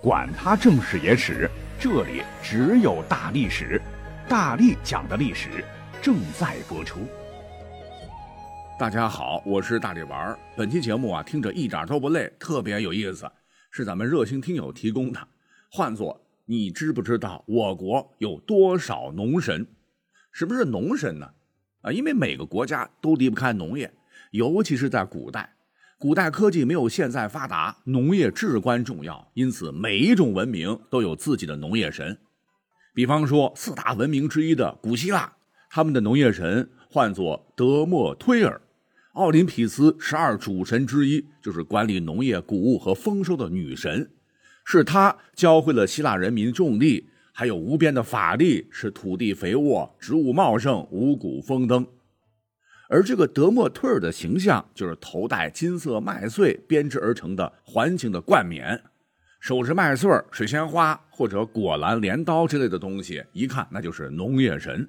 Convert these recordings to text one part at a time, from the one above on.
管他正史野史，这里只有大历史，大力讲的历史正在播出。大家好，我是大力丸。本期节目啊，听着一点都不累，特别有意思，是咱们热心听友提供的。换作你知不知道我国有多少农神？什么是农神呢？啊，因为每个国家都离不开农业，尤其是在古代。古代科技没有现在发达，农业至关重要，因此每一种文明都有自己的农业神。比方说，四大文明之一的古希腊，他们的农业神唤作德莫忒尔，奥林匹斯十二主神之一，就是管理农业、谷物和丰收的女神，是她教会了希腊人民种地，还有无边的法力，使土地肥沃，植物茂盛，五谷丰登。而这个德莫特尔的形象，就是头戴金色麦穗编织而成的环形的冠冕，手持麦穗、水仙花或者果篮、镰刀之类的东西，一看那就是农业神。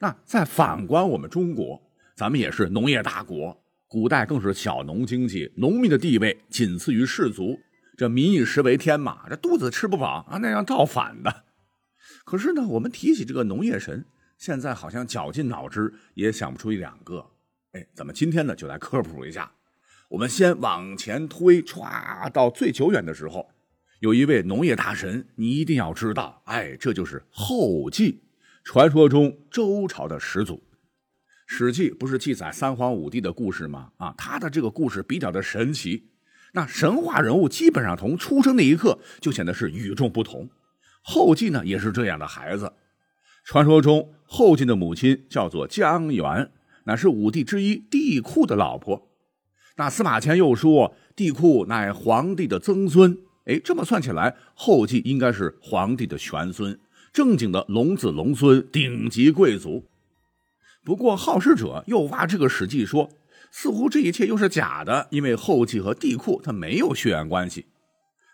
那再反观我们中国，咱们也是农业大国，古代更是小农经济，农民的地位仅次于士族，这民以食为天嘛，这肚子吃不饱啊，那样造反的。可是呢，我们提起这个农业神。现在好像绞尽脑汁也想不出一两个，哎，咱们今天呢就来科普一下。我们先往前推，歘，到最久远的时候，有一位农业大神，你一定要知道，哎，这就是后稷，传说中周朝的始祖。《史记》不是记载三皇五帝的故事吗？啊，他的这个故事比较的神奇，那神话人物基本上从出生那一刻就显得是与众不同。后稷呢，也是这样的孩子。传说中，后晋的母亲叫做姜元，乃是武帝之一帝喾的老婆。那司马迁又说，帝喾乃皇帝的曾孙。哎，这么算起来，后稷应该是皇帝的玄孙，正经的龙子龙孙，顶级贵族。不过，好事者又挖这个史记说，似乎这一切又是假的，因为后稷和帝喾他没有血缘关系。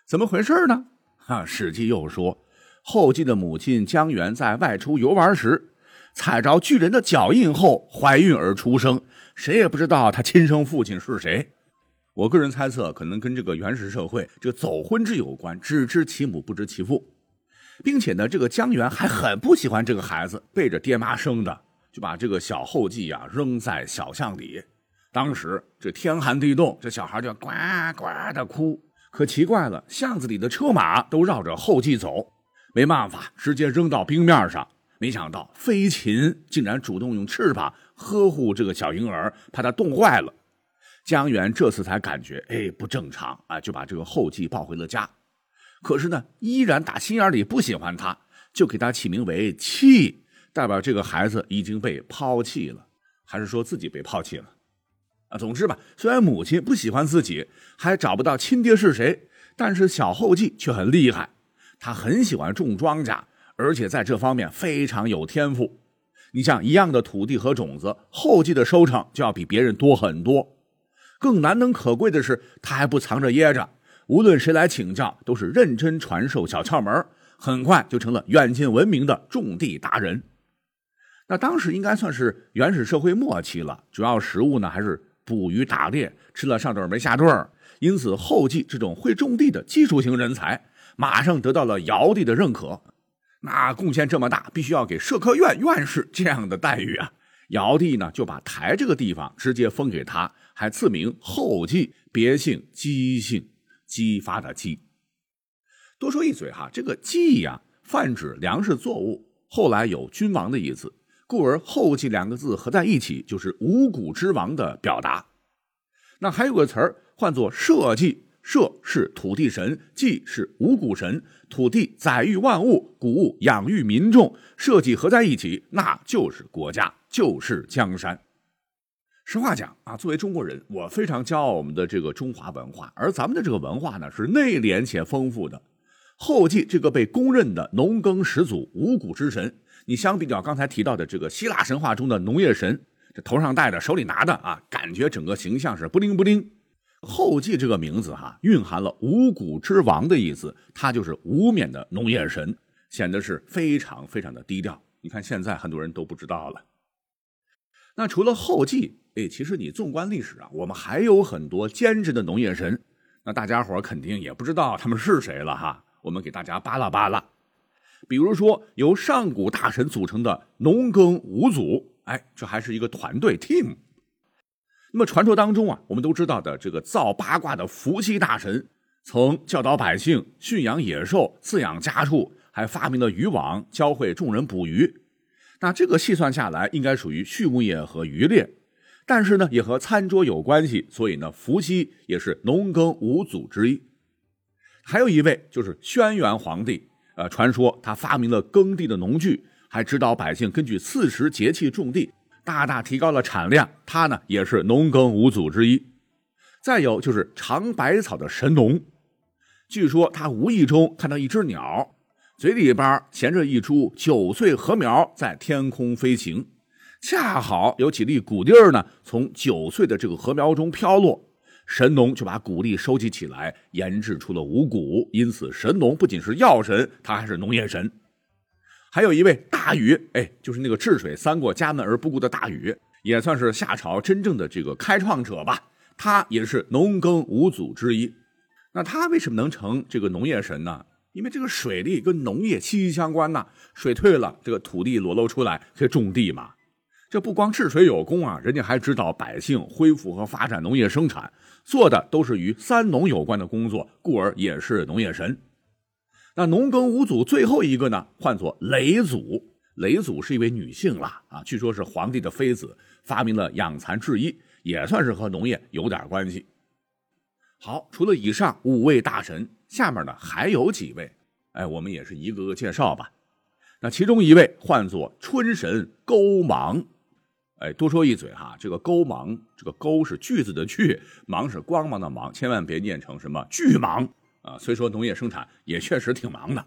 怎么回事呢？哈，史记又说。后继的母亲姜元在外出游玩时，踩着巨人的脚印后怀孕而出生，谁也不知道他亲生父亲是谁。我个人猜测，可能跟这个原始社会这个走婚制有关，只知其母不知其父，并且呢，这个姜元还很不喜欢这个孩子，背着爹妈生的，就把这个小后继啊扔在小巷里。当时这天寒地冻，这小孩就呱呱的哭。可奇怪了，巷子里的车马都绕着后继走。没办法，直接扔到冰面上。没想到飞禽竟然主动用翅膀呵护这个小婴儿，怕他冻坏了。江源这次才感觉，哎，不正常啊，就把这个后继抱回了家。可是呢，依然打心眼里不喜欢他，就给他起名为弃，代表这个孩子已经被抛弃了，还是说自己被抛弃了？啊，总之吧，虽然母亲不喜欢自己，还找不到亲爹是谁，但是小后继却很厉害。他很喜欢种庄稼，而且在这方面非常有天赋。你像一样的土地和种子，后继的收成就要比别人多很多。更难能可贵的是，他还不藏着掖着，无论谁来请教，都是认真传授小窍门，很快就成了远近闻名的种地达人。那当时应该算是原始社会末期了，主要食物呢还是捕鱼打猎，吃了上顿没下顿因此后继这种会种地的技术型人才。马上得到了尧帝的认可，那贡献这么大，必须要给社科院院士这样的待遇啊！尧帝呢就把台这个地方直接封给他，还赐名后继，别姓姬姓，姬发的姬。多说一嘴哈，这个稷呀，泛指粮食作物，后来有君王的意思，故而后继两个字合在一起就是五谷之王的表达。那还有个词儿唤作社稷。社是土地神，稷是五谷神。土地载育万物，谷物养育民众，社稷合在一起，那就是国家，就是江山。实话讲啊，作为中国人，我非常骄傲我们的这个中华文化，而咱们的这个文化呢，是内敛且丰富的。后继这个被公认的农耕始祖、五谷之神，你相比较刚才提到的这个希腊神话中的农业神，这头上戴的，手里拿的啊，感觉整个形象是不灵不灵。后继这个名字哈，蕴含了五谷之王的意思，他就是无冕的农业神，显得是非常非常的低调。你看现在很多人都不知道了。那除了后继，哎，其实你纵观历史啊，我们还有很多兼职的农业神。那大家伙肯定也不知道他们是谁了哈。我们给大家扒拉扒拉，比如说由上古大神组成的农耕五祖，哎，这还是一个团队 team。那么传说当中啊，我们都知道的这个造八卦的伏羲大神，曾教导百姓驯养野兽、饲养家畜，还发明了渔网，教会众人捕鱼。那这个细算下来，应该属于畜牧业和渔猎。但是呢，也和餐桌有关系，所以呢，伏羲也是农耕五祖之一。还有一位就是轩辕皇帝，呃，传说他发明了耕地的农具，还指导百姓根据四时节气种地，大大提高了产量。他呢，也是农耕五祖之一。再有就是尝百草的神农，据说他无意中看到一只鸟，嘴里边衔着一株九岁禾苗在天空飞行。恰好有几粒谷粒呢，从九岁的这个禾苗中飘落，神农就把谷粒收集起来，研制出了五谷。因此，神农不仅是药神，他还是农业神。还有一位大禹，哎，就是那个治水三过家门而不顾的大禹，也算是夏朝真正的这个开创者吧。他也是农耕五祖之一。那他为什么能成这个农业神呢？因为这个水利跟农业息息相关呐。水退了，这个土地裸露出来，可以种地嘛。这不光治水有功啊，人家还指导百姓恢复和发展农业生产，做的都是与三农有关的工作，故而也是农业神。那农耕五祖最后一个呢，唤作嫘祖。嫘祖是一位女性了啊，据说是皇帝的妃子，发明了养蚕制衣，也算是和农业有点关系。好，除了以上五位大神，下面呢还有几位，哎，我们也是一个个介绍吧。那其中一位唤作春神勾芒。哎，多说一嘴哈，这个勾芒，这个勾是句子的句，芒是光芒的芒，千万别念成什么巨芒啊。虽说农业生产也确实挺忙的。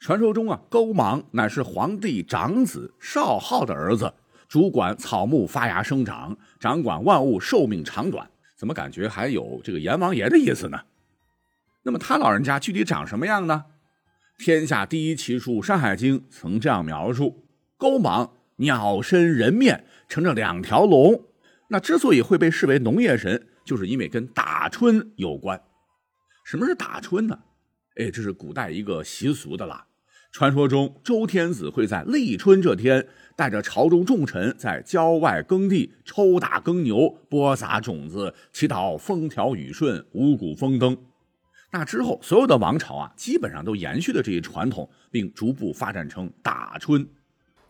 传说中啊，勾芒乃是皇帝长子少昊的儿子，主管草木发芽生长，掌管万物寿命长短。怎么感觉还有这个阎王爷的意思呢？那么他老人家具体长什么样呢？天下第一奇书《山海经》曾这样描述：勾芒。鸟身人面，乘着两条龙。那之所以会被视为农业神，就是因为跟打春有关。什么是打春呢？哎，这是古代一个习俗的啦。传说中，周天子会在立春这天，带着朝中重臣在郊外耕地抽打耕牛，播撒种子，祈祷风调雨顺、五谷丰登。那之后，所有的王朝啊，基本上都延续了这一传统，并逐步发展成打春。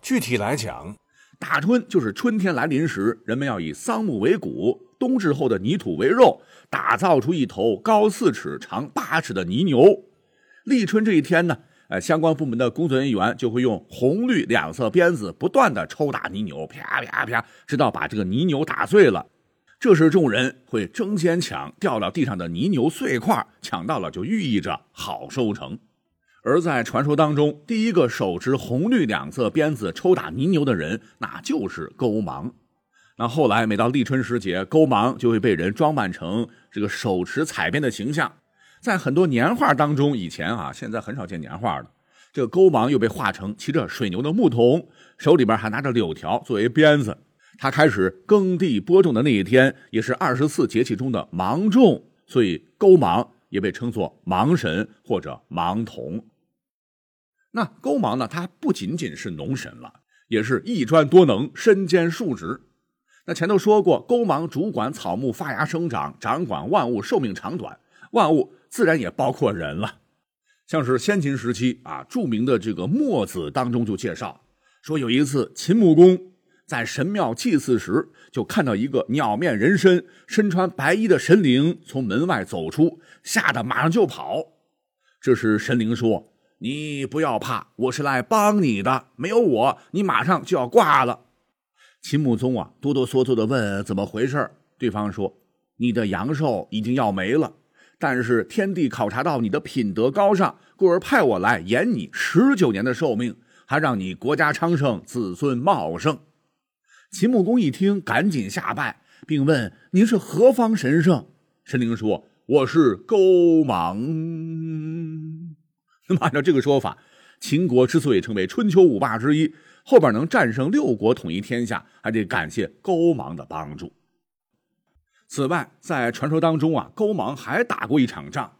具体来讲，打春就是春天来临时，人们要以桑木为骨，冬至后的泥土为肉，打造出一头高四尺、长八尺的泥牛。立春这一天呢，呃，相关部门的工作人员就会用红绿两色鞭子不断的抽打泥牛，啪啪啪，直到把这个泥牛打碎了。这时众人会争先抢掉到地上的泥牛碎块，抢到了就寓意着好收成。而在传说当中，第一个手持红绿两色鞭子抽打泥牛的人，那就是勾芒。那后来每到立春时节，勾芒就会被人装扮成这个手持彩鞭的形象。在很多年画当中，以前啊，现在很少见年画了。这个勾芒又被画成骑着水牛的牧童，手里边还拿着柳条作为鞭子。他开始耕地播种的那一天，也是二十四节气中的芒种，所以勾芒也被称作芒神或者芒童。那勾芒呢？他不仅仅是农神了，也是一专多能，身兼数职。那前头说过，勾芒主管草木发芽生长，掌管万物寿命长短，万物自然也包括人了。像是先秦时期啊，著名的这个墨子当中就介绍说，有一次秦穆公在神庙祭祀时，就看到一个鸟面人身、身穿白衣的神灵从门外走出，吓得马上就跑。这时神灵说。你不要怕，我是来帮你的。没有我，你马上就要挂了。秦穆宗啊，哆哆嗦嗦的问怎么回事对方说：“你的阳寿已经要没了，但是天帝考察到你的品德高尚，故而派我来延你十九年的寿命，还让你国家昌盛，子孙茂盛。”秦穆公一听，赶紧下拜，并问：“您是何方神圣？”神灵说：“我是勾芒。”那么，按照这个说法，秦国之所以成为春秋五霸之一，后边能战胜六国、统一天下，还得感谢勾芒的帮助。此外，在传说当中啊，勾芒还打过一场仗，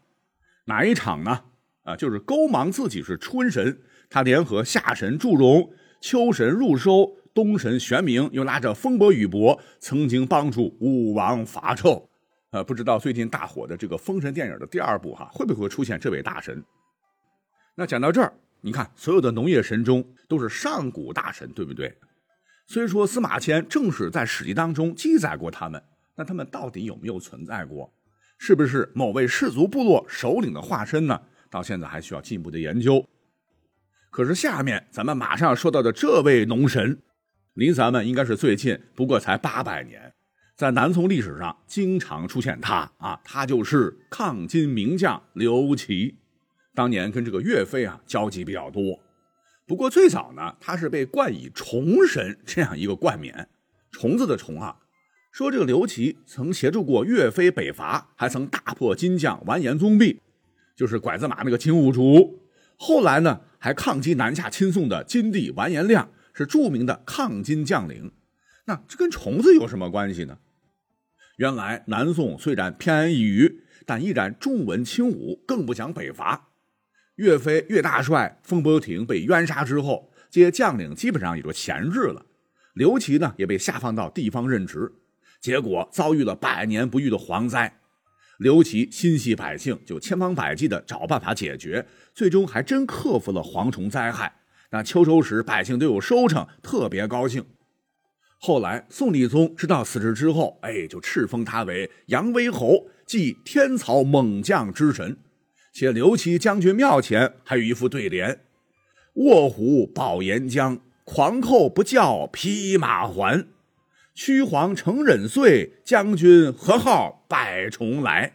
哪一场呢？啊，就是勾芒自己是春神，他联合夏神祝融、秋神入收、冬神玄冥，又拉着风伯雨伯，曾经帮助武王伐纣。呃，不知道最近大火的这个《封神》电影的第二部哈，会不会出现这位大神？那讲到这儿，你看所有的农业神中都是上古大神，对不对？虽说司马迁正史在史记当中记载过他们。那他们到底有没有存在过？是不是某位氏族部落首领的化身呢？到现在还需要进一步的研究。可是下面咱们马上要说到的这位农神，离咱们应该是最近，不过才八百年，在南宋历史上经常出现他啊，他就是抗金名将刘琦。当年跟这个岳飞啊交集比较多，不过最早呢，他是被冠以虫神这样一个冠冕，虫子的虫啊。说这个刘琦曾协助过岳飞北伐，还曾大破金将完颜宗弼，就是拐子马那个金兀术。后来呢，还抗击南下亲宋的金帝完颜亮，是著名的抗金将领。那这跟虫子有什么关系呢？原来南宋虽然偏安一隅，但依然重文轻武，更不想北伐。岳飞岳大帅风波亭被冤杀之后，这些将领基本上也就闲置了。刘琦呢，也被下放到地方任职。结果遭遇了百年不遇的蝗灾，刘琦心系百姓，就千方百计的找办法解决，最终还真克服了蝗虫灾害。那秋收时百姓都有收成，特别高兴。后来宋理宗知道此事之后，哎，就敕封他为扬威侯，即天朝猛将之神。且刘琦将军庙前还有一副对联：“卧虎保岩浆，狂寇不教匹马还。”屈皇成忍岁，将军何号百重来？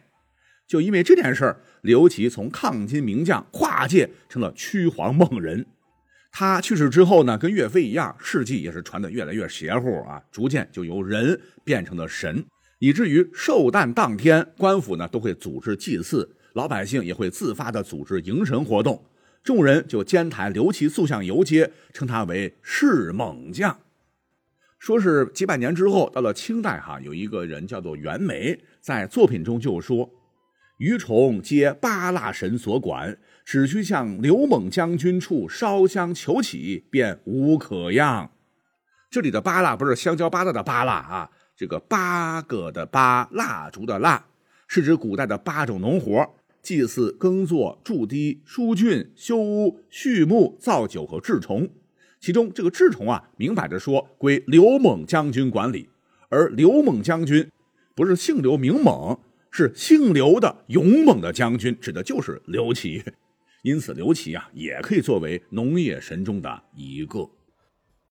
就因为这件事儿，刘琦从抗金名将跨界成了屈皇梦人。他去世之后呢，跟岳飞一样，事迹也是传得越来越邪乎啊，逐渐就由人变成了神，以至于寿诞当天，官府呢都会组织祭祀，老百姓也会自发的组织迎神活动，众人就监台刘琦塑像游街，称他为是猛将。说是几百年之后，到了清代，哈，有一个人叫做袁枚，在作品中就说：“余虫皆八蜡神所管，只需向刘猛将军处烧香求起，便无可恙。”这里的八蜡不是香蕉八蜡的八蜡啊，这个八个的八蜡烛的蜡，是指古代的八种农活：祭祀、耕作、筑堤、疏浚、修屋、畜牧、造酒和治虫。其中这个治虫啊，明摆着说归刘猛将军管理，而刘猛将军不是姓刘名猛，是姓刘的勇猛的将军，指的就是刘琦。因此，刘琦啊，也可以作为农业神中的一个。